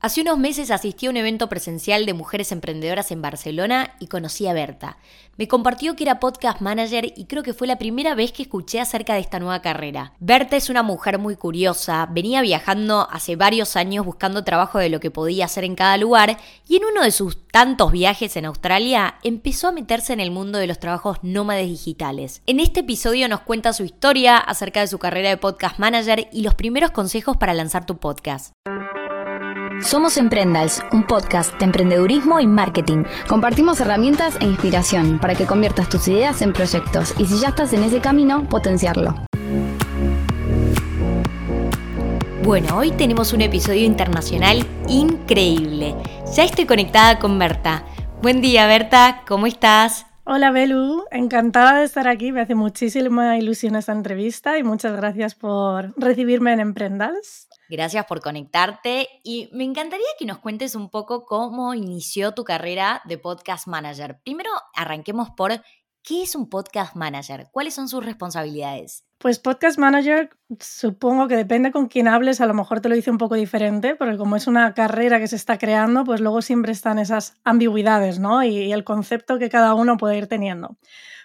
Hace unos meses asistí a un evento presencial de mujeres emprendedoras en Barcelona y conocí a Berta. Me compartió que era podcast manager y creo que fue la primera vez que escuché acerca de esta nueva carrera. Berta es una mujer muy curiosa, venía viajando hace varios años buscando trabajo de lo que podía hacer en cada lugar y en uno de sus tantos viajes en Australia empezó a meterse en el mundo de los trabajos nómades digitales. En este episodio nos cuenta su historia acerca de su carrera de podcast manager y los primeros consejos para lanzar tu podcast. Somos Emprendals, un podcast de emprendedurismo y marketing. Compartimos herramientas e inspiración para que conviertas tus ideas en proyectos y si ya estás en ese camino, potenciarlo. Bueno, hoy tenemos un episodio internacional increíble. Ya estoy conectada con Berta. Buen día, Berta, ¿cómo estás? Hola Belu, encantada de estar aquí. Me hace muchísima ilusión esta entrevista y muchas gracias por recibirme en Emprendals. Gracias por conectarte y me encantaría que nos cuentes un poco cómo inició tu carrera de podcast manager. Primero, arranquemos por ¿qué es un podcast manager? ¿Cuáles son sus responsabilidades? Pues podcast manager, supongo que depende con quién hables, a lo mejor te lo dice un poco diferente, porque como es una carrera que se está creando, pues luego siempre están esas ambigüedades, ¿no? Y, y el concepto que cada uno puede ir teniendo.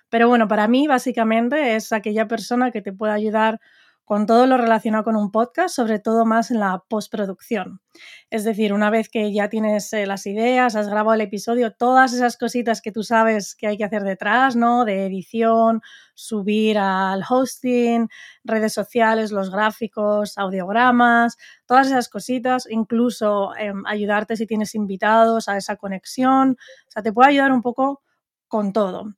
Pero bueno, para mí básicamente es aquella persona que te puede ayudar con todo lo relacionado con un podcast, sobre todo más en la postproducción. Es decir, una vez que ya tienes eh, las ideas, has grabado el episodio, todas esas cositas que tú sabes que hay que hacer detrás, ¿no? De edición, subir al hosting, redes sociales, los gráficos, audiogramas, todas esas cositas, incluso em, ayudarte si tienes invitados a esa conexión. O sea, te puede ayudar un poco con todo.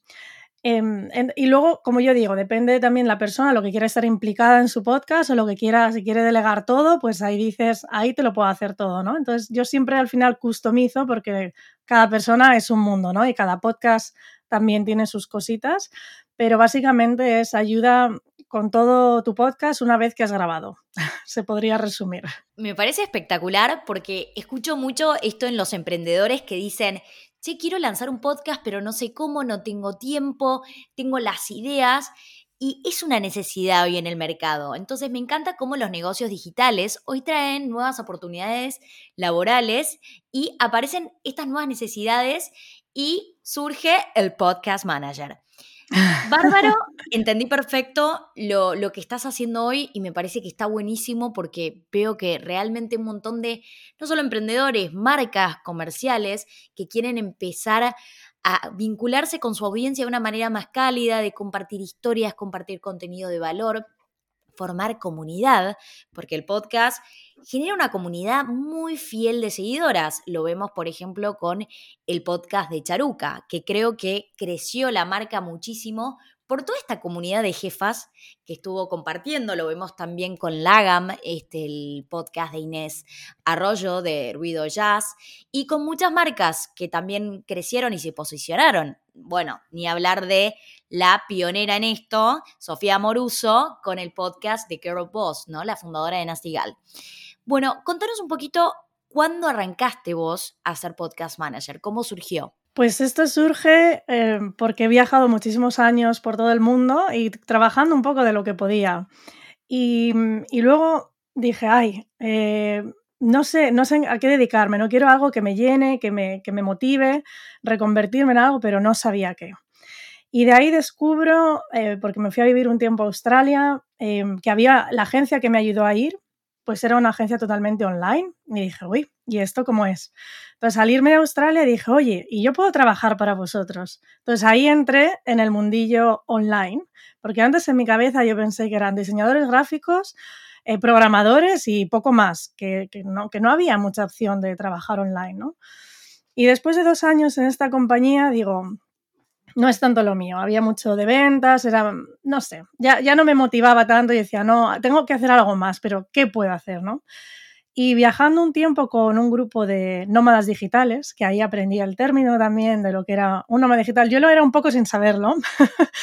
Em, y luego, como yo digo, depende también la persona, lo que quiera estar implicada en su podcast o lo que quiera, si quiere delegar todo, pues ahí dices, ahí te lo puedo hacer todo, ¿no? Entonces yo siempre al final customizo porque cada persona es un mundo, ¿no? Y cada podcast también tiene sus cositas, pero básicamente es ayuda con todo tu podcast una vez que has grabado. Se podría resumir. Me parece espectacular porque escucho mucho esto en los emprendedores que dicen, che, quiero lanzar un podcast, pero no sé cómo, no tengo tiempo, tengo las ideas. Y es una necesidad hoy en el mercado. Entonces me encanta cómo los negocios digitales hoy traen nuevas oportunidades laborales y aparecen estas nuevas necesidades y surge el podcast manager. Bárbaro, entendí perfecto lo, lo, que estás haciendo hoy y me parece que está buenísimo porque veo que realmente un montón de, no solo emprendedores, marcas comerciales que quieren empezar a vincularse con su audiencia de una manera más cálida, de compartir historias, compartir contenido de valor, formar comunidad, porque el podcast genera una comunidad muy fiel de seguidoras. Lo vemos, por ejemplo, con el podcast de Charuca, que creo que creció la marca muchísimo por toda esta comunidad de jefas que estuvo compartiendo. Lo vemos también con Lagam, este, el podcast de Inés Arroyo de Ruido Jazz, y con muchas marcas que también crecieron y se posicionaron. Bueno, ni hablar de la pionera en esto, Sofía Moruso, con el podcast de Carol Boss, ¿no? La fundadora de Nastigal. Bueno, contanos un poquito cuándo arrancaste vos a ser podcast manager, cómo surgió. Pues esto surge eh, porque he viajado muchísimos años por todo el mundo y trabajando un poco de lo que podía. Y, luego dije, ay, eh, no sé, no sé a qué dedicarme, no quiero algo que me llene, que me, motive, reconvertirme en algo, pero no sabía qué. Y de ahí descubro, eh, porque me fui a vivir un tiempo a Australia, que había la agencia que me ayudó a ir, pues era una agencia totalmente online. Y dije, uy, ¿y esto cómo es? Entonces, salirme de Australia dije, oye, ¿y yo puedo trabajar para vosotros? Entonces, ahí entré en el mundillo online, porque antes en mi cabeza yo pensé que eran diseñadores gráficos, eh, programadores y poco más, que, que, no, que no había mucha opción de trabajar online, ¿no? Y después de dos años en esta compañía, digo, no es tanto lo mío. Había mucho de ventas, era, no sé, ya, ya no me motivaba tanto y decía, no, tengo que hacer algo más, pero ¿qué puedo hacer, no? Y viajando un tiempo con un grupo de nómadas digitales, que ahí aprendí el término también de lo que era un nómada digital, yo lo era un poco sin saberlo,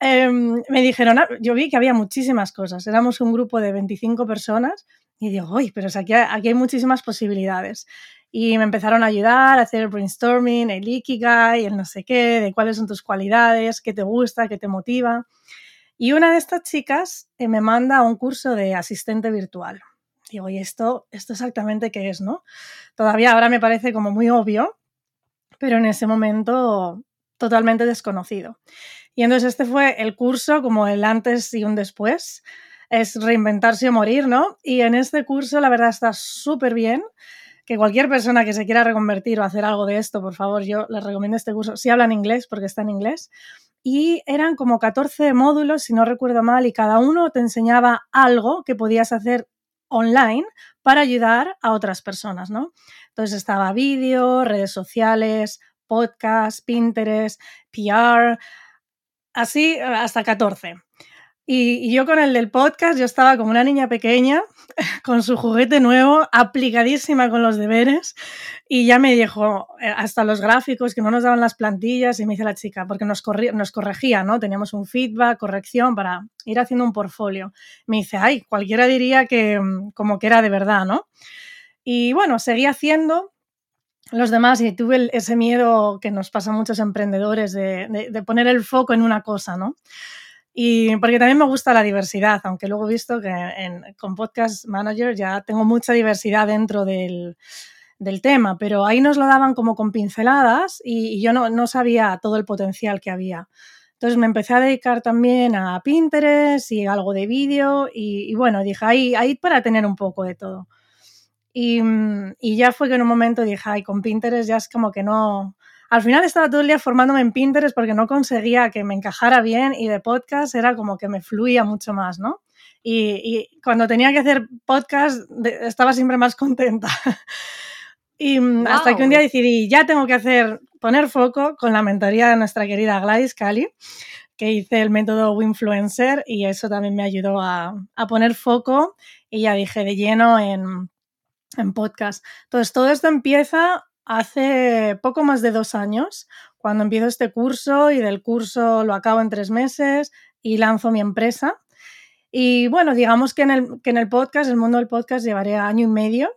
em, me dijeron, ah, yo vi que había muchísimas cosas, éramos un grupo de 25 personas y digo, uy, pero aquí, aquí hay muchísimas posibilidades y me empezaron a ayudar a hacer el brainstorming, el ikigai, el no sé qué, de cuáles son tus cualidades, qué te gusta, qué te motiva. Y una de estas chicas eh, me manda a un curso de asistente virtual. digo, ¿y esto, esto exactamente qué es, no? Todavía ahora me parece como muy obvio, pero en ese momento totalmente desconocido. Y entonces este fue el curso como el antes y un después. Es reinventarse o morir, ¿no? Y en este curso la verdad está súper bien. Que cualquier persona que se quiera reconvertir o hacer algo de esto, por favor, yo les recomiendo este curso. Si hablan inglés, porque está en inglés. Y eran como 14 módulos, si no recuerdo mal, y cada uno te enseñaba algo que podías hacer online para ayudar a otras personas, ¿no? Entonces estaba vídeo, redes sociales, podcast, Pinterest, PR, así hasta 14. Y, yo con el del podcast, yo estaba como una niña pequeña, con su juguete nuevo, aplicadísima con los deberes, y ya me dijo eh, hasta los gráficos que no nos daban las plantillas, y me dice la chica, porque nos, nos corregía, ¿no? Teníamos un feedback, corrección para ir haciendo un portfolio. Me dice, ay, cualquiera diría que mm, como que era de verdad, ¿no? Y bueno, seguí haciendo los demás y tuve ese miedo que nos pasa a muchos emprendedores de, de poner el foco en una cosa, ¿no? Y porque también me gusta la diversidad, aunque luego he visto que con Podcast Manager ya tengo mucha diversidad dentro del, del tema, pero ahí nos lo daban como con pinceladas y, yo no, no, sabía todo el potencial que había. Entonces me empecé a dedicar también a Pinterest y algo de vídeo y, y, bueno, dije, ahí, ahí para tener un poco de todo. Y, y, ya fue que en un momento dije, ay, con Pinterest ya es como que no, al final estaba todo el día formándome en Pinterest porque no conseguía que me encajara bien y de podcast era como que me fluía mucho más, ¿no? Y, cuando tenía que hacer podcast estaba siempre más contenta. y mm, hasta que un día decidí, ya tengo que hacer, poner foco con la mentoría de nuestra querida Gladys Cali, que hice el método Winfluencer y eso también me ayudó a, a poner foco y ya dije de lleno en, en podcast. Entonces, todo esto empieza hace poco más de dos años, cuando empiezo este curso y del curso lo acabo en tres meses y lanzo mi empresa. Y bueno, digamos que en el, que en el podcast, el mundo del podcast, llevaré año y medio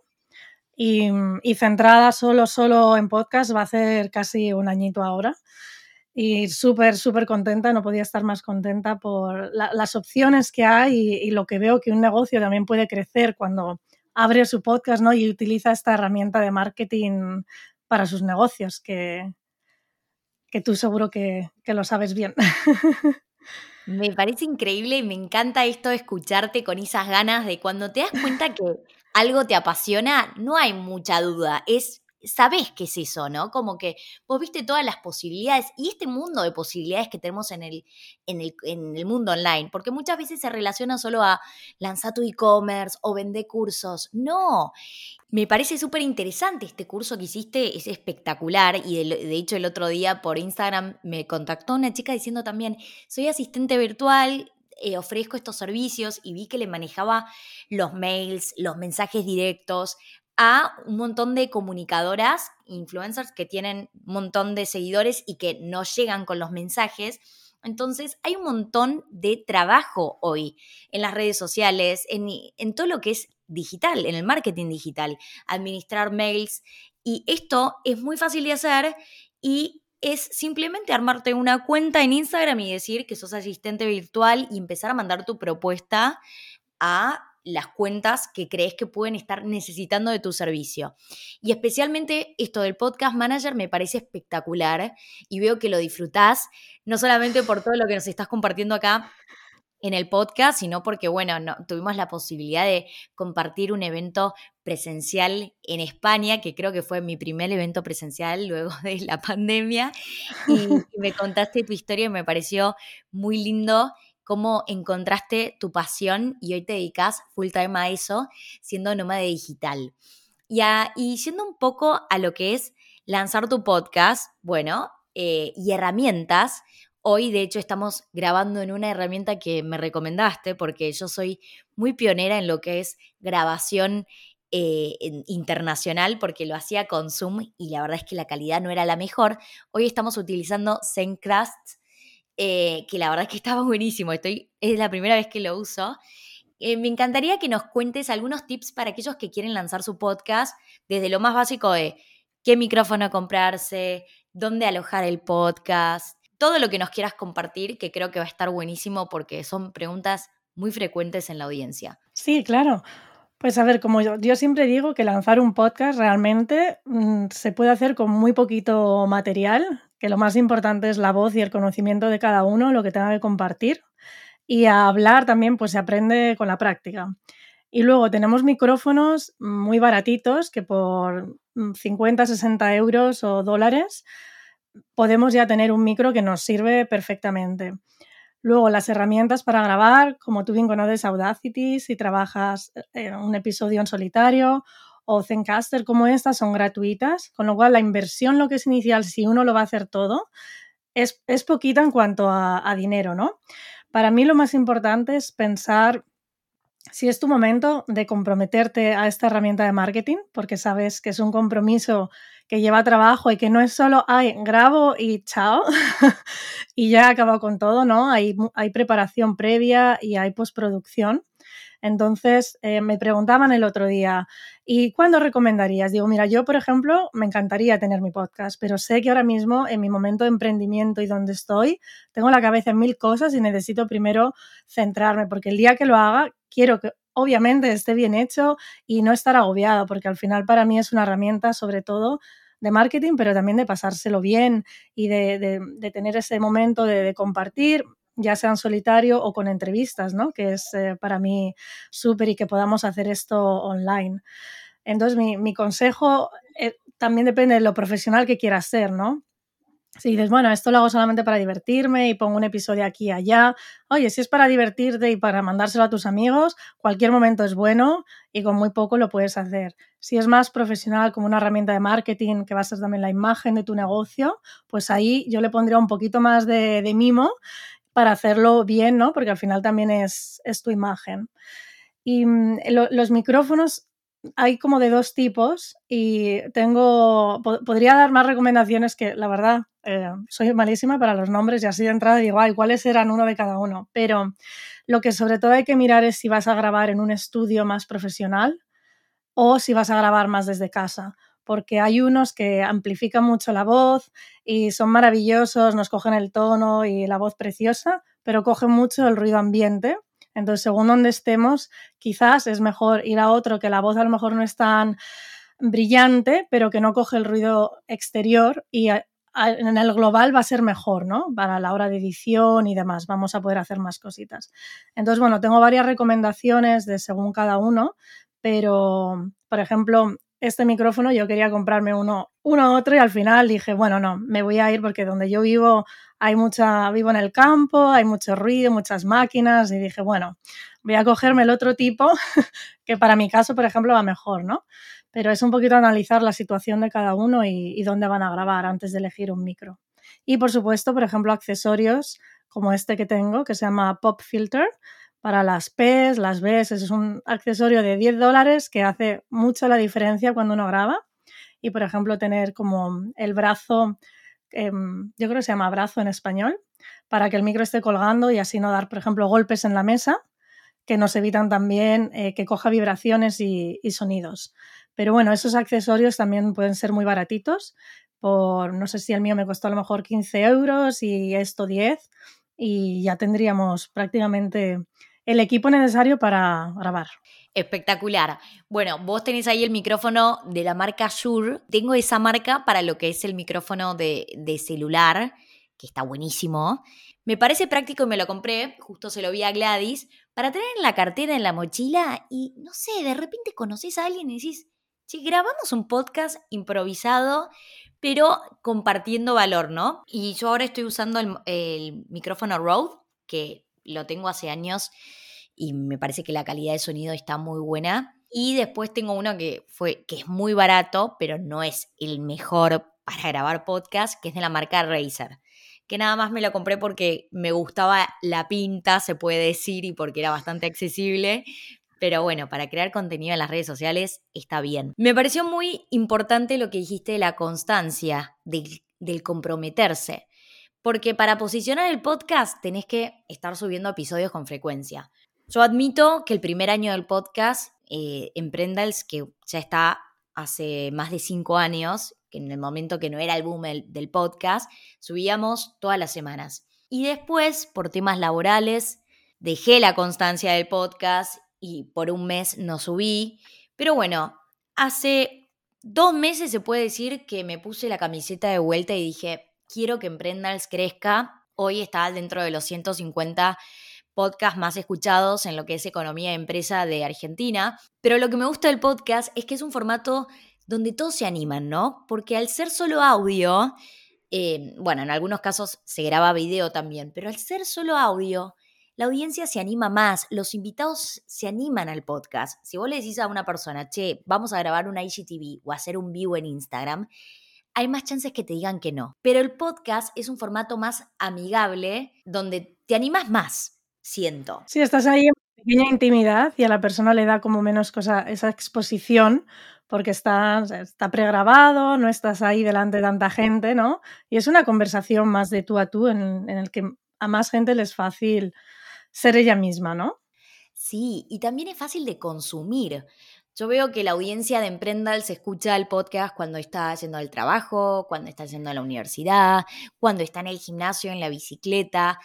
y, y, centrada solo, solo en podcast va a ser casi un añito ahora. Y súper, súper contenta, no podía estar más contenta por las opciones que hay y, lo que veo que un negocio también puede crecer cuando, abre su podcast ¿no? y utiliza esta herramienta de marketing para sus negocios, que, que tú seguro que, que lo sabes bien. Me parece increíble y me encanta esto de escucharte con esas ganas de cuando te das cuenta que algo te apasiona, no hay mucha duda, es sabes qué es eso, ¿no? Como que vos viste todas las posibilidades y este mundo de posibilidades que tenemos en el, en el, en el mundo online, porque muchas veces se relaciona solo a lanzar tu e-commerce o vender cursos. No, me parece súper interesante este curso que hiciste, es espectacular y de, hecho el otro día por Instagram me contactó una chica diciendo también, soy asistente virtual, eh, ofrezco estos servicios y vi que le manejaba los mails, los mensajes directos, a un montón de comunicadoras, influencers que tienen un montón de seguidores y que no llegan con los mensajes. Entonces, hay un montón de trabajo hoy en las redes sociales, en, todo lo que es digital, en el marketing digital, administrar mails. Y esto es muy fácil de hacer y es simplemente armarte una cuenta en Instagram y decir que sos asistente virtual y empezar a mandar tu propuesta a las cuentas que crees que pueden estar necesitando de tu servicio. Y especialmente esto del podcast manager me parece espectacular y veo que lo disfrutás, no solamente por todo lo que nos estás compartiendo acá en el podcast, sino porque, bueno, no, tuvimos la posibilidad de compartir un evento presencial en España, que creo que fue mi primer evento presencial luego de la pandemia, y, y me contaste tu historia y me pareció muy lindo cómo encontraste tu pasión y hoy te dedicas full time a eso, siendo nómada digital. Y, y siendo un poco a lo que es lanzar tu podcast, bueno, eh, y herramientas. Hoy, de hecho, estamos grabando en una herramienta que me recomendaste porque yo soy muy pionera en lo que es grabación eh, internacional porque lo hacía con Zoom y la verdad es que la calidad no era la mejor. Hoy estamos utilizando Zencast eh, que la verdad es que estaba buenísimo. Estoy, es la primera vez que lo uso. Eh, me encantaría que nos cuentes algunos tips para aquellos que quieren lanzar su podcast, desde lo más básico de qué micrófono comprarse, dónde alojar el podcast, todo lo que nos quieras compartir, que creo que va a estar buenísimo porque son preguntas muy frecuentes en la audiencia. Sí, claro. Pues a ver, como yo, siempre digo que lanzar un podcast realmente mm, se puede hacer con muy poquito material, que lo más importante es la voz y el conocimiento de cada uno, lo que tenga que compartir. Y a hablar también pues se aprende con la práctica. Y luego tenemos micrófonos muy baratitos que por 50, mm, 60 euros o dólares podemos ya tener un micro que nos sirve perfectamente. Luego, las herramientas para grabar, como tú bien conoces Audacity, si trabajas en un episodio en solitario, o Zencaster como estas, son gratuitas, con lo cual la inversión, lo que es inicial, si uno lo va a hacer todo, es, poquita en cuanto a, a dinero, ¿no? Para mí lo más importante es pensar si es tu momento de comprometerte a esta herramienta de marketing, porque sabes que es un compromiso que lleva trabajo y que no es solo, ay, grabo y chao, y ya he acabado con todo, ¿no? Hay, preparación previa y hay postproducción. Entonces, eh, me preguntaban el otro día, ¿y cuándo recomendarías? Digo, mira, yo, por ejemplo, me encantaría tener mi podcast, pero sé que ahora mismo, en mi momento de emprendimiento y donde estoy, tengo la cabeza en mil cosas y necesito primero centrarme, porque el día que lo haga, quiero que obviamente esté bien hecho y no estar agobiado, porque al final para mí es una herramienta sobre todo de marketing, pero también de pasárselo bien y de, tener ese momento de, compartir, ya sea en solitario o con entrevistas, ¿no? Que es eh, para mí súper y que podamos hacer esto online. Entonces, mi, mi consejo eh, también depende de lo profesional que quieras ser, ¿no? Si dices, bueno, esto lo hago solamente para divertirme y pongo un episodio aquí y allá. Oye, si es para divertirte y para mandárselo a tus amigos, cualquier momento es bueno y con muy poco lo puedes hacer. Si es más profesional, como una herramienta de marketing que va a ser también la imagen de tu negocio, pues ahí yo le pondría un poquito más de, mimo para hacerlo bien, ¿no? Porque al final también es, es tu imagen. Y mm, los micrófonos hay como de dos tipos y tengo, podría dar más recomendaciones que la verdad eh, soy malísima para los nombres y así de entrada digo, ay, ¿cuáles eran uno de cada uno? Pero lo que sobre todo hay que mirar es si vas a grabar en un estudio más profesional o si vas a grabar más desde casa, porque hay unos que amplifican mucho la voz y son maravillosos, nos cogen el tono y la voz preciosa, pero cogen mucho el ruido ambiente entonces, según donde estemos, quizás es mejor ir a otro que la voz a lo mejor no es tan brillante, pero que no coge el ruido exterior y en el global va a ser mejor, ¿no? Para la hora de edición y demás, vamos a poder hacer más cositas. Entonces, bueno, tengo varias recomendaciones de según cada uno, pero, por ejemplo, este micrófono yo quería comprarme uno, uno otro y al final dije, bueno, no, me voy a ir porque donde yo vivo hay mucha, vivo en el campo, hay mucho ruido, muchas máquinas y dije, bueno, voy a cogerme el otro tipo que para mi caso, por ejemplo, va mejor, ¿no? Pero es un poquito analizar la situación de cada uno y, dónde van a grabar antes de elegir un micro. Y por supuesto, por ejemplo, accesorios como este que tengo, que se llama Pop Filter, para las P's, las B's. Es un accesorio de 10 dólares que hace mucho la diferencia cuando uno graba. Y, por ejemplo, tener como el brazo Em, yo creo que se llama brazo en español, para que el micro esté colgando y así no dar, por ejemplo, golpes en la mesa, que nos evitan también eh, que coja vibraciones y, sonidos. Pero bueno, esos accesorios también pueden ser muy baratitos. Por, no sé si el mío me costó a lo mejor 15 euros y esto 10 y ya tendríamos prácticamente el equipo necesario para grabar. Espectacular. Bueno, vos tenés ahí el micrófono de la marca Shure. Tengo esa marca para lo que es el micrófono de, celular, que está buenísimo. Me parece práctico y me lo compré, justo se lo vi a Gladys, para tener en la cartera, en la mochila y no sé, de repente conoces a alguien y decís, si grabamos un podcast improvisado, pero compartiendo valor, ¿no? Y yo ahora estoy usando el, el micrófono Rode, que lo tengo hace años y me parece que la calidad de sonido está muy buena. Y después tengo uno que, fue, que es muy barato, pero no es el mejor para grabar podcast, que es de la marca Razer. Que nada más me lo compré porque me gustaba la pinta, se puede decir, y porque era bastante accesible. Pero bueno, para crear contenido en las redes sociales está bien. Me pareció muy importante lo que dijiste de la constancia, del, del comprometerse. Porque para posicionar el podcast tenés que estar subiendo episodios con frecuencia. Yo admito que el primer año del podcast, eh, Emprendals, que ya está hace más de cinco años, que en el momento que no era el boom del podcast, subíamos todas las semanas. Y después, por temas laborales, dejé la constancia del podcast y por un mes no subí. Pero bueno, hace dos meses se puede decir que me puse la camiseta de vuelta y dije, quiero que Emprendals crezca. Hoy está dentro de los 150 podcasts más escuchados en lo que es economía de empresa de Argentina. Pero lo que me gusta del podcast es que es un formato donde todos se animan, ¿no? Porque al ser solo audio, eh, bueno, en algunos casos se graba video también, pero al ser solo audio, la audiencia se anima más, los invitados se animan al podcast. Si vos le decís a una persona, che, vamos a grabar una IGTV o hacer un vivo en Instagram, hay más chances que te digan que no. Pero el podcast es un formato más amigable donde te animas más siento. Sí, estás ahí en pequeña intimidad y a la persona le da como menos cosa esa exposición porque está, está pregrabado, no estás ahí delante de tanta gente, ¿no? Y es una conversación más de tú a tú en, en el que a más gente les es fácil ser ella misma, ¿no? Sí, y también es fácil de consumir. Yo veo que la audiencia de Emprendal se escucha el podcast cuando está haciendo el trabajo, cuando está haciendo la universidad, cuando está en el gimnasio, en la bicicleta.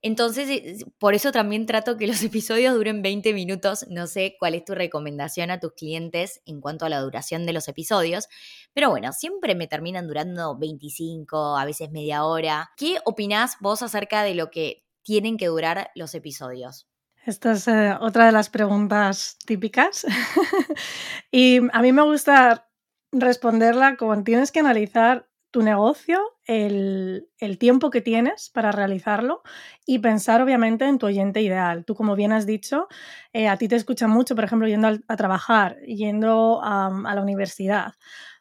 Entonces, eh, por eso también trato que los episodios duren 20 minutos. No sé cuál es tu recomendación a tus clientes en cuanto a la duración de los episodios, pero bueno, siempre me terminan durando 25, a veces media hora. ¿Qué opinás vos acerca de lo que tienen que durar los episodios? Esta es eh, otra de las preguntas típicas. y a mí me gusta responderla como tienes que analizar tu negocio, el, tiempo que tienes para realizarlo y pensar obviamente en tu oyente ideal. Tú, como bien has dicho, eh, a ti te escuchan mucho, por ejemplo, yendo a, trabajar, yendo a, la universidad.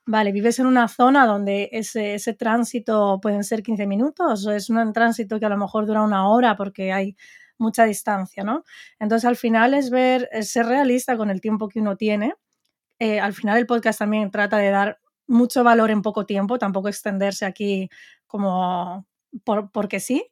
Vale, vives en una zona donde ese, ese, tránsito pueden ser 15 minutos o es un tránsito que a lo mejor dura una hora porque hay mucha distancia, ¿no? Entonces, al final es ver, ser realista con el tiempo que uno tiene. Eh, al final el podcast también trata de dar mucho valor en poco tiempo, tampoco extenderse aquí como por, porque sí.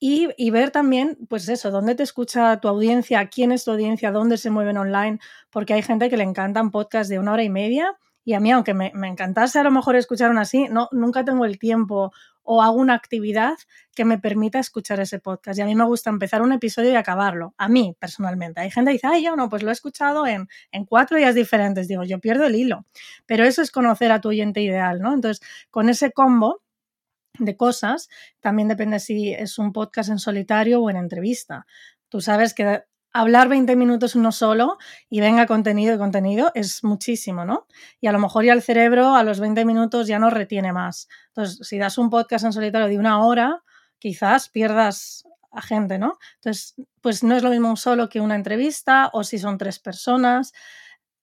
Y, y, ver también, pues eso, dónde te escucha tu audiencia, quién es tu audiencia, dónde se mueven online, porque hay gente que le encantan podcasts de una hora y media y a mí, aunque me, encantase a lo mejor escuchar así, no, nunca tengo el tiempo o hago una actividad que me permita escuchar ese podcast. Y a mí me gusta empezar un episodio y acabarlo. A mí, personalmente. Hay gente que dice, ay, yo no, pues lo he escuchado en, en cuatro días diferentes. Digo, yo pierdo el hilo. Pero eso es conocer a tu oyente ideal, ¿no? Entonces, con ese combo de cosas, también depende si es un podcast en solitario o en entrevista. Tú sabes que hablar 20 minutos uno solo y venga contenido y contenido es muchísimo, ¿no? Y a lo mejor ya el cerebro a los 20 minutos ya no retiene más. Entonces, si das un podcast en solitario de una hora, quizás pierdas a gente, ¿no? Entonces, pues no es lo mismo un solo que una entrevista o si son tres personas.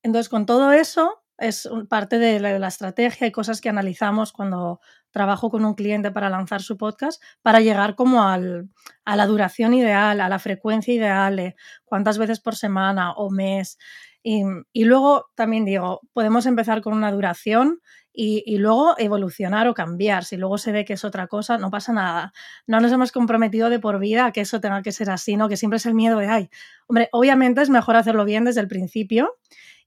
Entonces, con todo eso, es parte de la, estrategia y cosas que analizamos cuando trabajo con un cliente para lanzar su podcast, para llegar como a la duración ideal, a la frecuencia ideal, cuántas veces por semana o mes. Y, luego también digo, podemos empezar con una duración y, y, luego evolucionar o cambiar. Si luego se ve que es otra cosa, no pasa nada. No nos hemos comprometido de por vida a que eso tenga que ser así, ¿no? Que siempre es el miedo de, ay, hombre, obviamente es mejor hacerlo bien desde el principio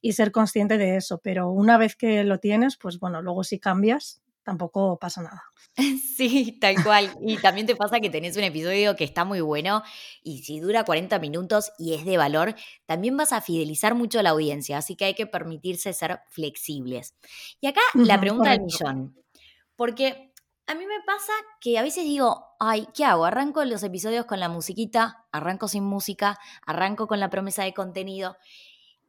y ser consciente de eso. Pero una vez que lo tienes, pues bueno, luego si cambias, tampoco pasa nada. Sí, tal cual. Y también te pasa que tenés un episodio que está muy bueno y si dura 40 minutos y es de valor, también vas a fidelizar mucho a la audiencia, así que hay que permitirse ser flexibles. Y acá la pregunta del millón, porque a mí me pasa que a veces digo, ay, ¿qué hago? Arranco los episodios con la musiquita, arranco sin música, arranco con la promesa de contenido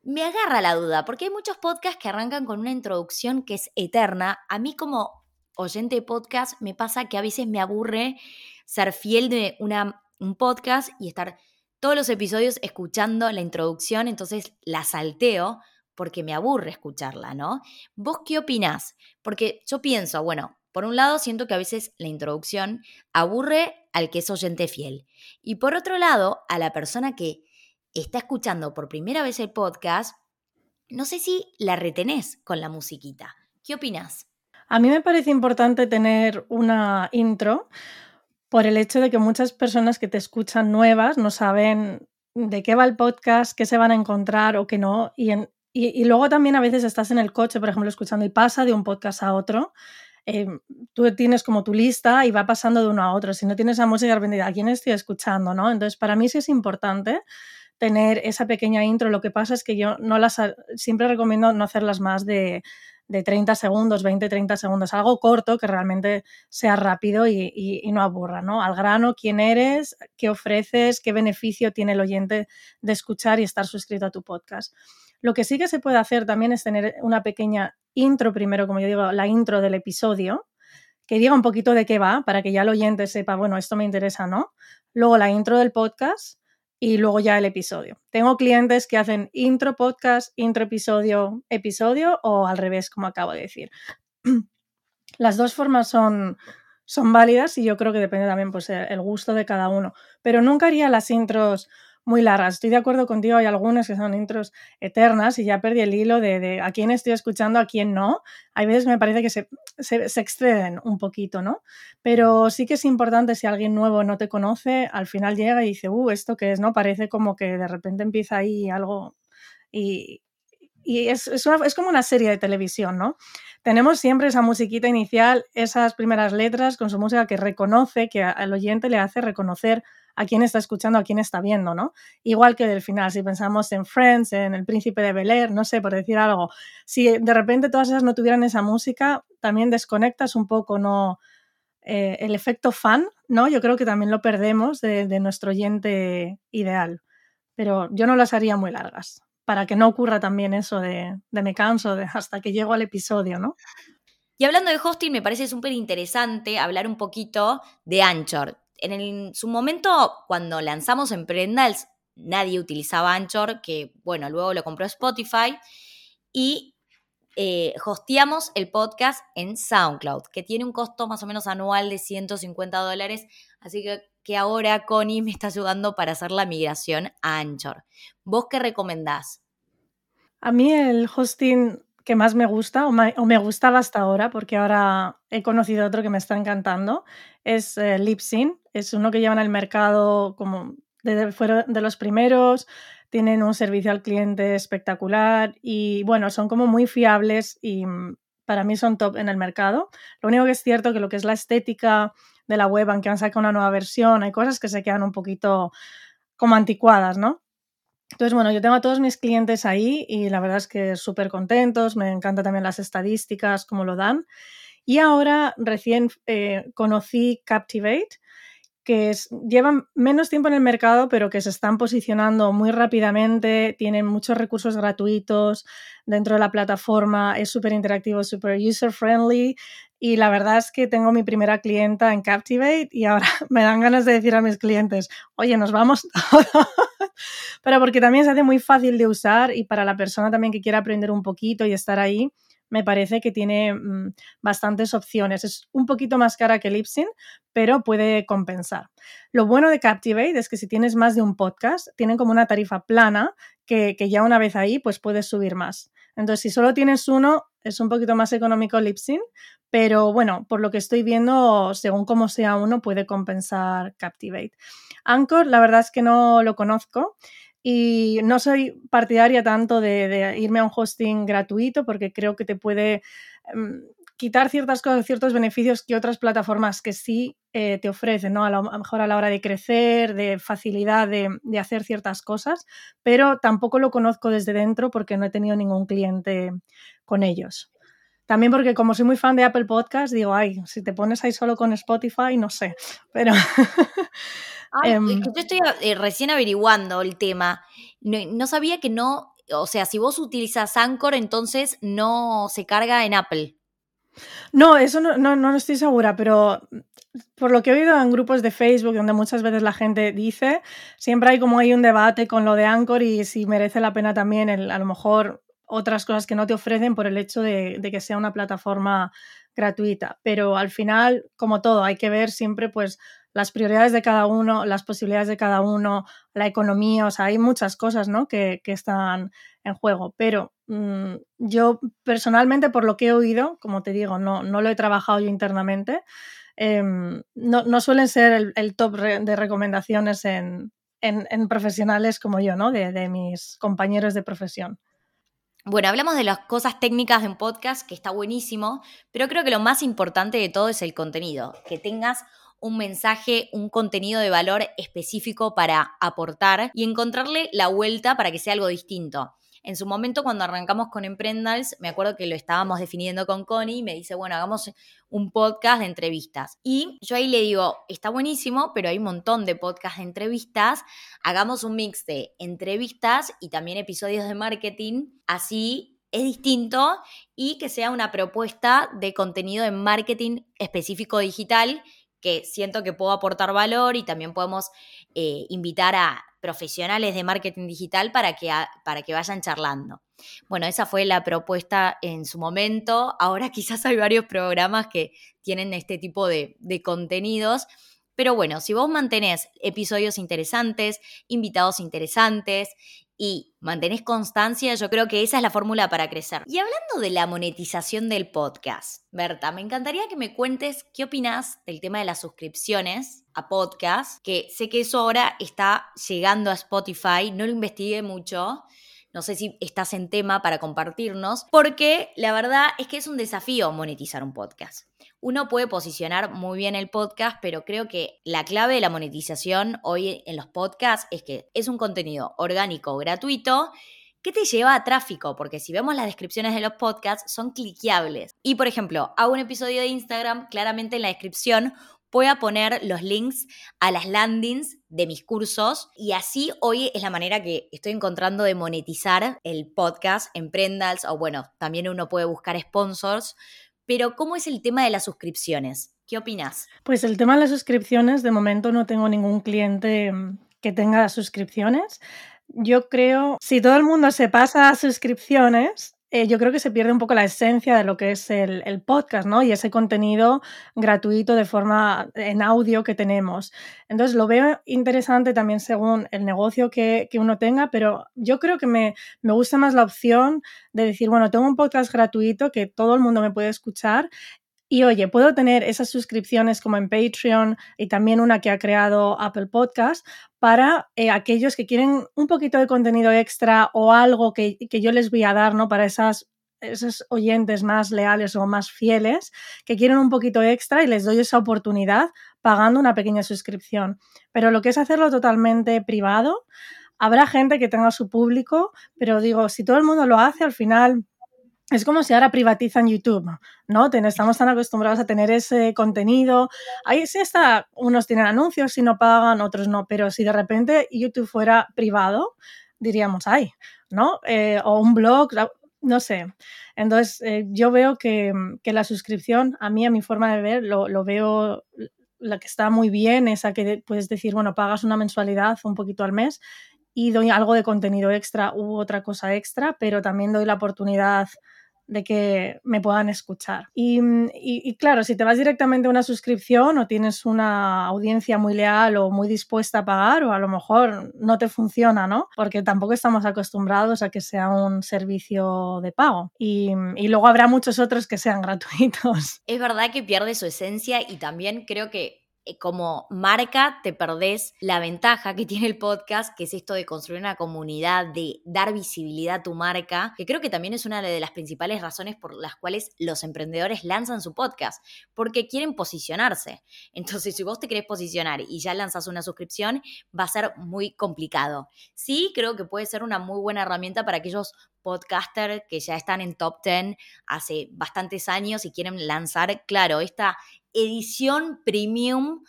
me agarra la duda, porque hay muchos podcasts que arrancan con una introducción que es eterna. A mí como oyente de podcast me pasa que a veces me aburre ser fiel de una, un podcast y estar todos los episodios escuchando la introducción, entonces la salteo porque me aburre escucharla, ¿no? ¿Vos qué opinás? Porque yo pienso, bueno, por un lado siento que a veces la introducción aburre al que es oyente fiel y por otro lado a la persona que está escuchando por primera vez el podcast, no sé si la retenés con la musiquita. ¿Qué opinas? A mí me parece importante tener una intro por el hecho de que muchas personas que te escuchan nuevas no saben de qué va el podcast, qué se van a encontrar o qué no. Y, y, luego también a veces estás en el coche, por ejemplo, escuchando y pasa de un podcast a otro. Em, tú tienes como tu lista y va pasando de uno a otro. Si no tienes la música, ¿a quién estoy escuchando? ¿no? Entonces, para mí sí es importante tener esa pequeña intro. Lo que pasa es que yo no las siempre recomiendo no hacerlas más de, de 30 segundos, 20, 30 segundos, algo corto que realmente sea rápido y, no aburra, ¿no? Al grano, quién eres, qué ofreces, qué beneficio tiene el oyente de escuchar y estar suscrito a tu podcast. Lo que sí que se puede hacer también es tener una pequeña intro primero, como yo digo, la intro del episodio, que diga un poquito de qué va, para que ya el oyente sepa, bueno, esto me interesa, ¿no? Luego la intro del podcast y luego ya el episodio. Tengo clientes que hacen intro podcast, intro episodio, episodio o al revés, como acabo de decir. Las dos formas son, son válidas y yo creo que depende también pues, el gusto de cada uno. Pero nunca haría las intros muy largas. Estoy de acuerdo contigo, hay algunas que son intros eternas y ya perdí el hilo de, a quién estoy escuchando, a quién no. Hay veces me parece que se, se, exceden un poquito, ¿no? Pero sí que es importante si alguien nuevo no te conoce, al final llega y dice, uh, ¿esto qué es? ¿No? Parece como que de repente empieza ahí algo y, es, es, como una serie de televisión, ¿no? Tenemos siempre esa musiquita inicial, esas primeras letras con su música que reconoce, que al oyente le hace reconocer a quién está escuchando, a quién está viendo, ¿no? Igual que del final, si pensamos en Friends, en El Príncipe de Bel Air, no sé, por decir algo, si de repente todas esas no tuvieran esa música, también desconectas un poco, ¿no? Eh, el efecto fan, ¿no? Yo creo que también lo perdemos de, nuestro oyente ideal, pero yo no las haría muy largas, para que no ocurra también eso de, de me canso de hasta que llego al episodio, ¿no? Y hablando de hosting, me parece súper interesante hablar un poquito de Anchor en su momento, cuando lanzamos Emprendals, nadie utilizaba Anchor, que bueno, luego lo compró Spotify, y eh, hosteamos el podcast en SoundCloud, que tiene un costo más o menos anual de 150 dólares, así que, que ahora Connie me está ayudando para hacer la migración a Anchor. ¿Vos qué recomendás? A mí el hosting que más me gusta o me, gustaba hasta ahora, porque ahora he conocido otro que me está encantando, es eh. Es uno que lleva en el mercado como de los primeros, tienen un servicio al cliente espectacular y bueno, son como muy fiables y mm, para mí son top en el mercado. Lo único que es cierto que lo que es la estética de la web, aunque han sacado una nueva versión, hay cosas que se quedan un poquito como anticuadas, ¿no? Entonces, bueno, yo tengo a todos mis clientes ahí y la verdad es que súper contentos, me encantan también las estadísticas, cómo lo dan. Y ahora recién eh, conocí Captivate, que llevan menos tiempo en el mercado, pero que se están posicionando muy rápidamente, tienen muchos recursos gratuitos dentro de la plataforma, es súper interactivo, súper user-friendly y la verdad es que tengo mi primera clienta en Captivate y ahora me dan ganas de decir a mis clientes, oye, nos vamos pero porque también se hace muy fácil de usar y para la persona también que quiera aprender un poquito y estar ahí, me parece que tiene mm, bastantes opciones. Es un poquito más cara que Lipsyn, pero puede compensar. Lo bueno de Captivate es que si tienes más de un podcast, tienen como una tarifa plana que, ya una vez ahí, pues puedes subir más. Entonces, si solo tienes uno, es un poquito más económico Lipsyn, pero bueno, por lo que estoy viendo, según cómo sea uno, puede compensar Captivate. Anchor, la verdad es que no lo conozco. Y no soy partidaria tanto de, irme a un hosting gratuito porque creo que te puede em, quitar ciertas cosas, ciertos beneficios que otras plataformas que sí eh, te ofrecen, ¿no? A lo mejor a la hora de crecer, de facilidad de, hacer ciertas cosas, pero tampoco lo conozco desde dentro porque no he tenido ningún cliente con ellos. También porque como soy muy fan de Apple Podcast, digo, ay, si te pones ahí solo con Spotify, no sé, pero Em, yo estoy eh, recién averiguando el tema. No, sabía que no, o sea, si vos utilizas Anchor, entonces no se carga en Apple. No, eso no, no, no estoy segura, pero por lo que he oído en grupos de Facebook, donde muchas veces la gente dice, siempre hay como hay un debate con lo de Anchor y si merece la pena también a lo mejor otras cosas que no te ofrecen por el hecho de, que sea una plataforma gratuita. Pero al final, como todo, hay que ver siempre pues las prioridades de cada uno, las posibilidades de cada uno, la economía, o sea, hay muchas cosas ¿no? que, están en juego. Pero mm, yo personalmente, por lo que he oído, como te digo, no, no lo he trabajado yo internamente, em, no, suelen ser el, top de recomendaciones en, profesionales como yo, ¿no? De, de mis compañeros de profesión. Bueno, hablamos de las cosas técnicas de un podcast, que está buenísimo, pero creo que lo más importante de todo es el contenido, que tengas un mensaje, un contenido de valor específico para aportar y encontrarle la vuelta para que sea algo distinto. En su momento, cuando arrancamos con Emprendals, me acuerdo que lo estábamos definiendo con Connie y me dice, bueno, hagamos un podcast de entrevistas. Y yo ahí le digo, está buenísimo, pero hay un montón de podcasts de entrevistas. Hagamos un mix de entrevistas y también episodios de marketing. Así es distinto y que sea una propuesta de contenido de marketing específico digital que siento que puedo aportar valor y también podemos eh, invitar a profesionales de marketing digital para que, para que vayan charlando. Bueno, esa fue la propuesta en su momento. Ahora quizás hay varios programas que tienen este tipo de, de contenidos. Pero bueno, si vos mantenés episodios interesantes, invitados interesantes y mantenés constancia, yo creo que esa es la fórmula para crecer. Y hablando de la monetización del podcast, Berta, me encantaría que me cuentes qué opinas del tema de las suscripciones a podcast, que sé que eso ahora está llegando a Spotify, no lo investigué mucho. No sé si estás en tema para compartirnos, porque la verdad es que es un desafío monetizar un podcast uno puede posicionar muy bien el podcast, pero creo que la clave de la monetización hoy en los podcasts es que es un contenido orgánico, gratuito, que te lleva a tráfico, porque si vemos las descripciones de los podcasts son cliqueables. Y por ejemplo, hago un episodio de Instagram, claramente en la descripción voy a poner los links a las landings de mis cursos y así hoy es la manera que estoy encontrando de monetizar el podcast en Prendals o bueno, también uno puede buscar sponsors pero ¿cómo es el tema de las suscripciones? ¿Qué opinas? Pues el tema de las suscripciones, de momento no tengo ningún cliente mm, que tenga suscripciones. Yo creo, si todo el mundo se pasa a suscripciones, eh, yo creo que se pierde un poco la esencia de lo que es el, podcast, ¿no? Y ese contenido gratuito de forma en audio que tenemos. Entonces lo veo interesante también según el negocio que, uno tenga, pero yo creo que me, me, gusta más la opción de decir, bueno, tengo un podcast gratuito que todo el mundo me puede escuchar y oye, puedo tener esas suscripciones como en Patreon y también una que ha creado Apple Podcast para eh, aquellos que quieren un poquito de contenido extra o algo que, yo les voy a dar, ¿no? Para esas esos oyentes más leales o más fieles que quieren un poquito extra y les doy esa oportunidad pagando una pequeña suscripción. Pero lo que es hacerlo totalmente privado, habrá gente que tenga su público, pero digo, si todo el mundo lo hace, al final es como si ahora privatizan YouTube, ¿no? Estamos tan acostumbrados a tener ese contenido. Ahí sí está, unos tienen anuncios si no pagan, otros no, pero si de repente YouTube fuera privado, diríamos, ay, ¿no? Eh, o un blog, no sé. Entonces, eh, yo veo que, la suscripción, a mí, a mi forma de ver, lo, lo veo, la que está muy bien, esa que puedes decir, bueno, pagas una mensualidad un poquito al mes y doy algo de contenido extra u otra cosa extra, pero también doy la oportunidad de que me puedan escuchar. Mm, y, claro, si te vas directamente a una suscripción o tienes una audiencia muy leal o muy dispuesta a pagar, o a lo mejor no te funciona, ¿no? Porque tampoco estamos acostumbrados a que sea un servicio de pago. Y, y luego habrá muchos otros que sean gratuitos. Es verdad que pierde su esencia y también creo que como marca te perdés la ventaja que tiene el podcast, que es esto de construir una comunidad, de dar visibilidad a tu marca, que creo que también es una de las principales razones por las cuales los emprendedores lanzan su podcast, porque quieren posicionarse. Entonces, si vos te querés posicionar y ya lanzas una suscripción, va a ser muy complicado. Sí, creo que puede ser una muy buena herramienta para aquellos podcasters que ya están en top 10 hace bastantes años y quieren lanzar, claro, esta edición premium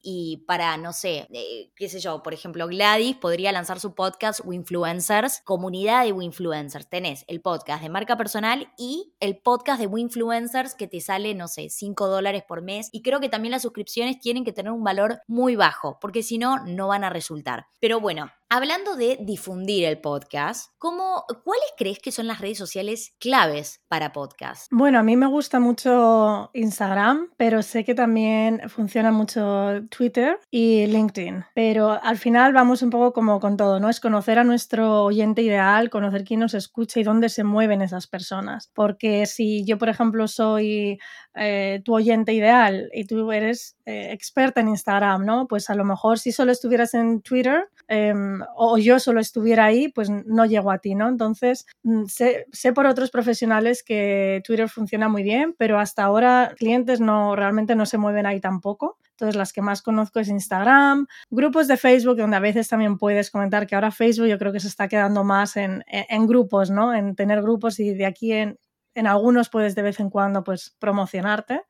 y para, no sé, eh, qué sé yo, por ejemplo, Gladys podría lanzar su podcast Winfluencers, comunidad de Winfluencers. Tenés el podcast de marca personal y el podcast de Winfluencers que te sale, no sé, 5 dólares por mes. Y creo que también las suscripciones tienen que tener un valor muy bajo, porque si no, no van a resultar. Pero bueno, Hablando de difundir el podcast, ¿cómo, ¿cuáles crees que son las redes sociales claves para podcast? Bueno, a mí me gusta mucho Instagram, pero sé que también funciona mucho Twitter y LinkedIn. Pero al final vamos un poco como con todo, ¿no? Es conocer a nuestro oyente ideal, conocer quién nos escucha y dónde se mueven esas personas. Porque si yo, por ejemplo, soy eh, tu oyente ideal y tú eres eh, experta en Instagram, ¿no? Pues a lo mejor si solo estuvieras en Twitter em, o yo solo estuviera ahí, pues no llego a ti, ¿no? Entonces, mm, sé, por otros profesionales que Twitter funciona muy bien, pero hasta ahora clientes no realmente no se mueven ahí tampoco. Entonces, las que más conozco es Instagram, grupos de Facebook, donde a veces también puedes comentar que ahora Facebook yo creo que se está quedando más en, en grupos, ¿no? En tener grupos y de aquí en, en algunos puedes de vez en cuando pues promocionarte.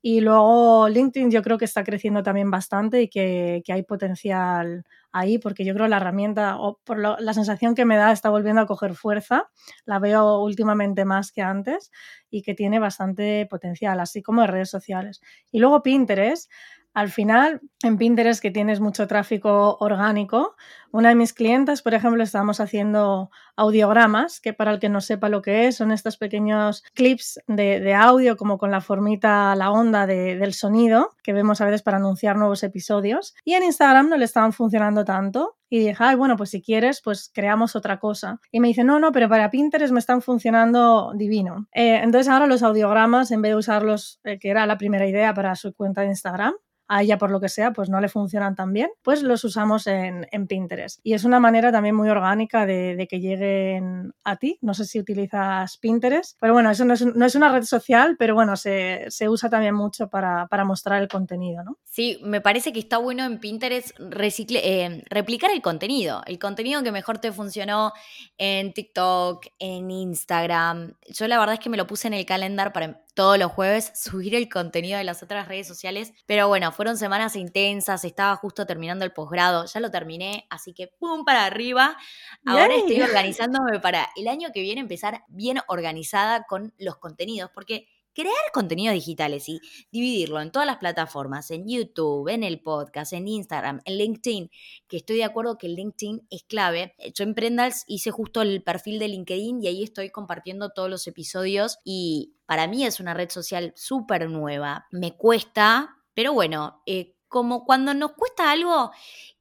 Y luego LinkedIn yo creo que está creciendo también bastante y que, que hay potencial ahí, porque yo creo la herramienta, o por lo, la sensación que me da, está volviendo a coger fuerza. La veo últimamente más que antes y que tiene bastante potencial, así como en redes sociales. Y luego Pinterest. Al final, en Pinterest, que tienes mucho tráfico orgánico, una de mis clientes, por ejemplo, estábamos haciendo audiogramas, que para el que no sepa lo que es, son estos pequeños clips de, audio, como con la formita, la onda de, del sonido, que vemos a veces para anunciar nuevos episodios. Y en Instagram no le estaban funcionando tanto. Y dije, ay, bueno, pues si quieres, pues creamos otra cosa. Y me dice, no, no, pero para Pinterest me están funcionando divino. Eh, entonces ahora los audiogramas, en vez de usarlos, eh, que era la primera idea para su cuenta de Instagram, a ella por lo que sea, pues no le funcionan tan bien, pues los usamos en, en Pinterest. Y es una manera también muy orgánica de, de, que lleguen a ti. No sé si utilizas Pinterest, pero bueno, eso no es, no es una red social, pero bueno, se, se usa también mucho para, para, mostrar el contenido, ¿no? Sí, me parece que está bueno en Pinterest eh, replicar el contenido, el contenido que mejor te funcionó en TikTok, en Instagram. Yo la verdad es que me lo puse en el calendar para todos los jueves subir el contenido de las otras redes sociales. Pero bueno, fueron semanas intensas, estaba justo terminando el posgrado, ya lo terminé, así que ¡pum! para arriba. Ahora Yay. estoy organizándome para el año que viene empezar bien organizada con los contenidos, porque crear contenidos digitales y dividirlo en todas las plataformas, en YouTube, en el podcast, en Instagram, en LinkedIn, que estoy de acuerdo que LinkedIn es clave. Yo en Prendals hice justo el perfil de LinkedIn y ahí estoy compartiendo todos los episodios y para mí es una red social súper nueva. Me cuesta, pero bueno, eh, como cuando nos cuesta algo,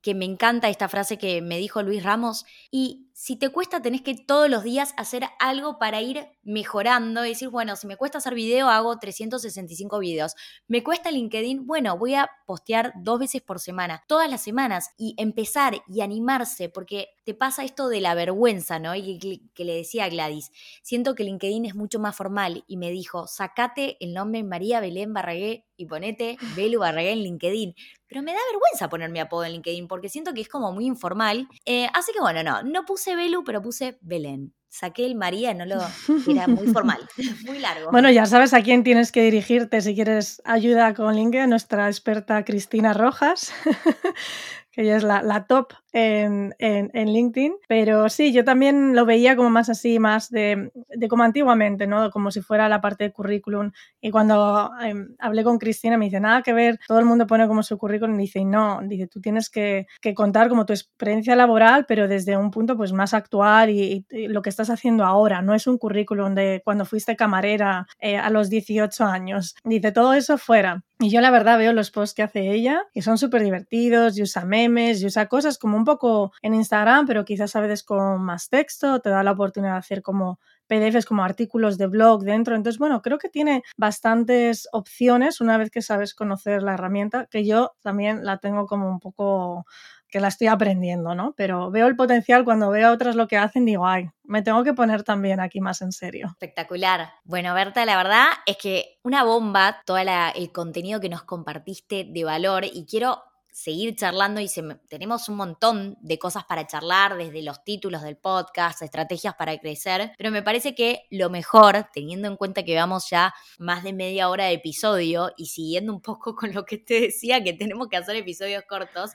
que me encanta esta frase que me dijo Luis Ramos, y si te cuesta, tenés que todos los días hacer algo para ir mejorando y decir, bueno, si me cuesta hacer video, hago 365 videos. Me cuesta LinkedIn, bueno, voy a postear dos veces por semana, todas las semanas, y empezar y animarse, porque te pasa esto de la vergüenza, ¿no? Y que, le decía a Gladys, siento que LinkedIn es mucho más formal, y me dijo, sacate el nombre María Belén Barragué y ponete Belu Barragué en LinkedIn. Pero me da vergüenza poner mi apodo en LinkedIn porque siento que es como muy informal. Eh, así que bueno, no, no puse Belu, pero puse Belén. Saqué el María, no lo. Era muy formal, muy largo. Bueno, ya sabes a quién tienes que dirigirte si quieres ayuda con LinkedIn, nuestra experta Cristina Rojas, que ella es la, la top en, en, en, LinkedIn. Pero sí, yo también lo veía como más así, más de, de, como antiguamente, ¿no? Como si fuera la parte de currículum. Y cuando eh, hablé con Cristina me dice, nada que ver, todo el mundo pone como su currículum y dice, no, dice, tú tienes que, que, contar como tu experiencia laboral, pero desde un punto pues más actual y, y, lo que estás haciendo ahora. No es un currículum de cuando fuiste camarera eh, a los 18 años. Dice, todo eso fuera. Y yo la verdad veo los posts que hace ella y son súper divertidos y usa memes y usa cosas como un poco en Instagram, pero quizás a veces con más texto, te da la oportunidad de hacer como PDFs, como artículos de blog dentro. Entonces, bueno, creo que tiene bastantes opciones una vez que sabes conocer la herramienta, que yo también la tengo como un poco que la estoy aprendiendo, ¿no? Pero veo el potencial cuando veo a otras lo que hacen, digo, ay, me tengo que poner también aquí más en serio. Espectacular. Bueno, Berta, la verdad es que una bomba todo el contenido que nos compartiste de valor y quiero seguir charlando y se, tenemos un montón de cosas para charlar, desde los títulos del podcast, estrategias para crecer, pero me parece que lo mejor, teniendo en cuenta que vamos ya más de media hora de episodio y siguiendo un poco con lo que te decía, que tenemos que hacer episodios cortos,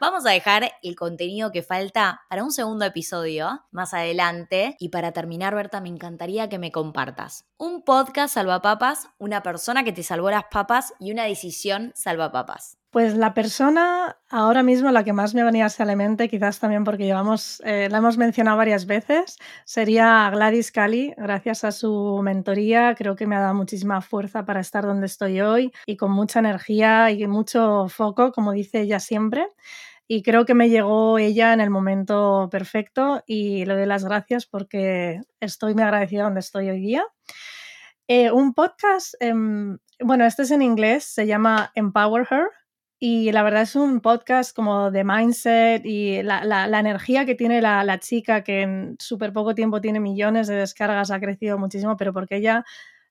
Vamos a dejar el contenido que falta para un segundo episodio más adelante. Y para terminar, Berta, me encantaría que me compartas un podcast salvapapas, una persona que te salvó las papas y una decisión salvapapas. Pues la persona ahora mismo la que más me venía a la mente, quizás también porque llevamos, eh, la hemos mencionado varias veces, sería Gladys Cali. Gracias a su mentoría creo que me ha dado muchísima fuerza para estar donde estoy hoy y con mucha energía y mucho foco, como dice ella siempre y creo que me llegó ella en el momento perfecto y le doy las gracias porque estoy muy agradecida donde estoy hoy día. Eh, un podcast, eh, bueno, este es en inglés, se llama Empower Her y la verdad es un podcast como de mindset y la, la, la energía que tiene la, la chica que en súper poco tiempo tiene millones de descargas, ha crecido muchísimo, pero porque ella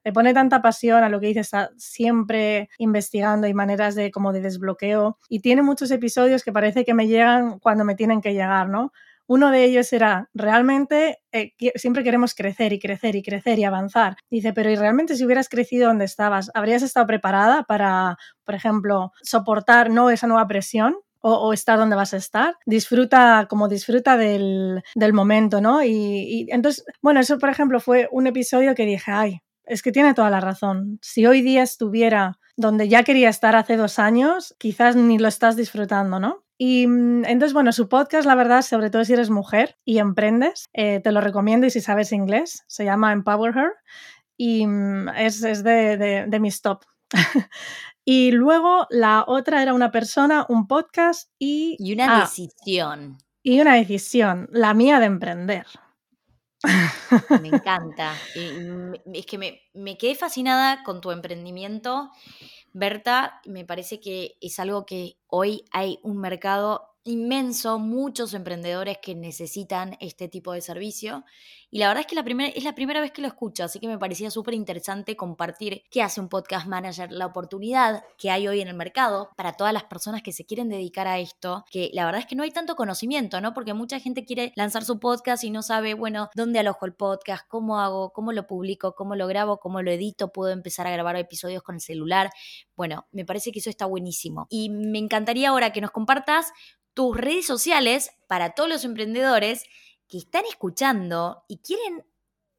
le pone tanta pasión a lo que dice, está siempre investigando y maneras de como de desbloqueo y tiene muchos episodios que parece que me llegan cuando me tienen que llegar, ¿no? Uno de ellos era, realmente eh, siempre queremos crecer y crecer y crecer y avanzar. Dice, pero ¿y realmente si hubieras crecido donde estabas, habrías estado preparada para, por ejemplo, soportar no esa nueva presión? O, estar donde vas a estar. Disfruta, como disfruta del, momento, ¿no? Y, entonces, bueno, eso por ejemplo fue un episodio que dije, ay, es que tiene toda la razón. Si hoy día estuviera donde ya quería estar hace dos años, quizás ni lo estás disfrutando, ¿no? Y mm, entonces, bueno, su podcast, la verdad, sobre todo si eres mujer y emprendes, eh, te lo recomiendo y si sabes inglés, se llama Empower Her y mm, es, es de, de, mis top. y luego la otra era una persona, un podcast y... Y una ah, decisión. Y una decisión, la mía de emprender. Me encanta. es que me, me quedé fascinada con tu emprendimiento Berta, me parece que es algo que hoy hay un mercado inmenso, muchos emprendedores que necesitan este tipo de servicio. Y la verdad es que la primera, es la primera vez que lo escucho, así que me parecía súper interesante compartir qué hace un podcast manager, la oportunidad que hay hoy en el mercado para todas las personas que se quieren dedicar a esto, que la verdad es que no hay tanto conocimiento, ¿no? Porque mucha gente quiere lanzar su podcast y no sabe, bueno, dónde alojo el podcast, cómo hago, cómo lo publico, cómo lo grabo, cómo lo edito, puedo empezar a grabar episodios con el celular. Bueno, me parece que eso está buenísimo. Y me encantaría ahora que nos compartas tus redes sociales para todos los emprendedores que están escuchando y quieren,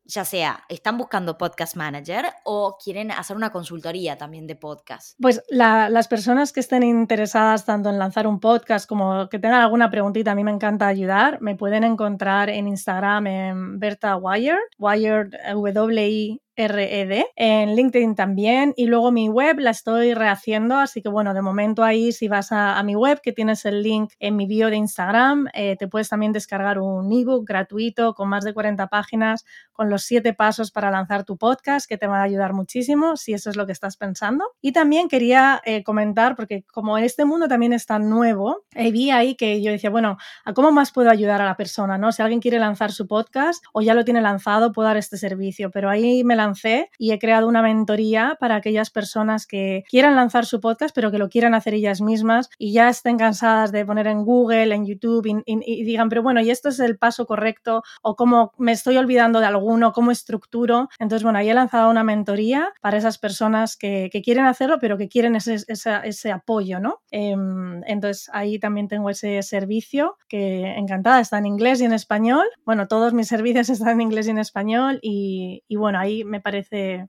ya sea, están buscando podcast manager o quieren hacer una consultoría también de podcast. Pues las personas que estén interesadas tanto en lanzar un podcast como que tengan alguna preguntita, a mí me encanta ayudar, me pueden encontrar en Instagram en Berta Wired, Wired W I RED, en LinkedIn también y luego mi web la estoy rehaciendo, así que bueno, de momento ahí si vas a, mi web que tienes el link en mi bio de Instagram, eh, te puedes también descargar un ebook gratuito con más de 40 páginas con los 7 pasos para lanzar tu podcast que te va a ayudar muchísimo si eso es lo que estás pensando. Y también quería eh, comentar, porque como este mundo también es tan nuevo, eh, vi ahí que yo decía, bueno, ¿a cómo más puedo ayudar a la persona? ¿no? Si alguien quiere lanzar su podcast o ya lo tiene lanzado, puedo dar este servicio, pero ahí me lancé y he creado una mentoría para aquellas personas que quieran lanzar su podcast, pero que lo quieran hacer ellas mismas y ya estén cansadas de poner en Google, en YouTube y, digan, pero bueno, ¿y esto es el paso correcto? ¿O cómo me estoy olvidando de alguno? ¿Cómo estructuro? Entonces, bueno, ahí he lanzado una mentoría para esas personas que, quieren hacerlo, pero que quieren ese, ese, apoyo, ¿no? Em, entonces, ahí también tengo ese servicio que encantada, está en inglés y en español. Bueno, todos mis servicios están en inglés y en español y, y bueno, ahí me parece,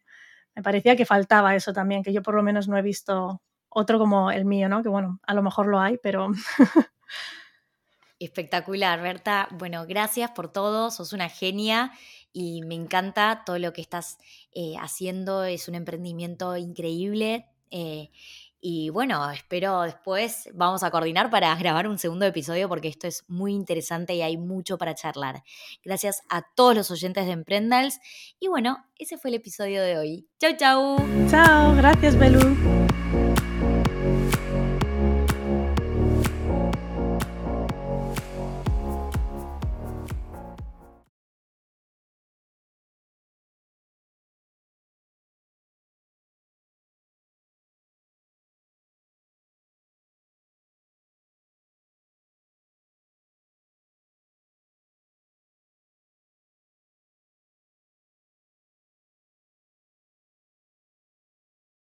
me parecía que faltaba eso también, que yo por lo menos no he visto otro como el mío, ¿no? Que bueno, a lo mejor lo hay, pero... Espectacular, Berta. Bueno, gracias por todo, sos una genia y me encanta todo lo que estás eh, haciendo, es un emprendimiento increíble. Eh, y bueno, espero después vamos a coordinar para grabar un segundo episodio porque esto es muy interesante y hay mucho para charlar. Gracias a todos los oyentes de Emprendals. Y bueno, ese fue el episodio de hoy. Chau, chau. Chao, gracias, Belu.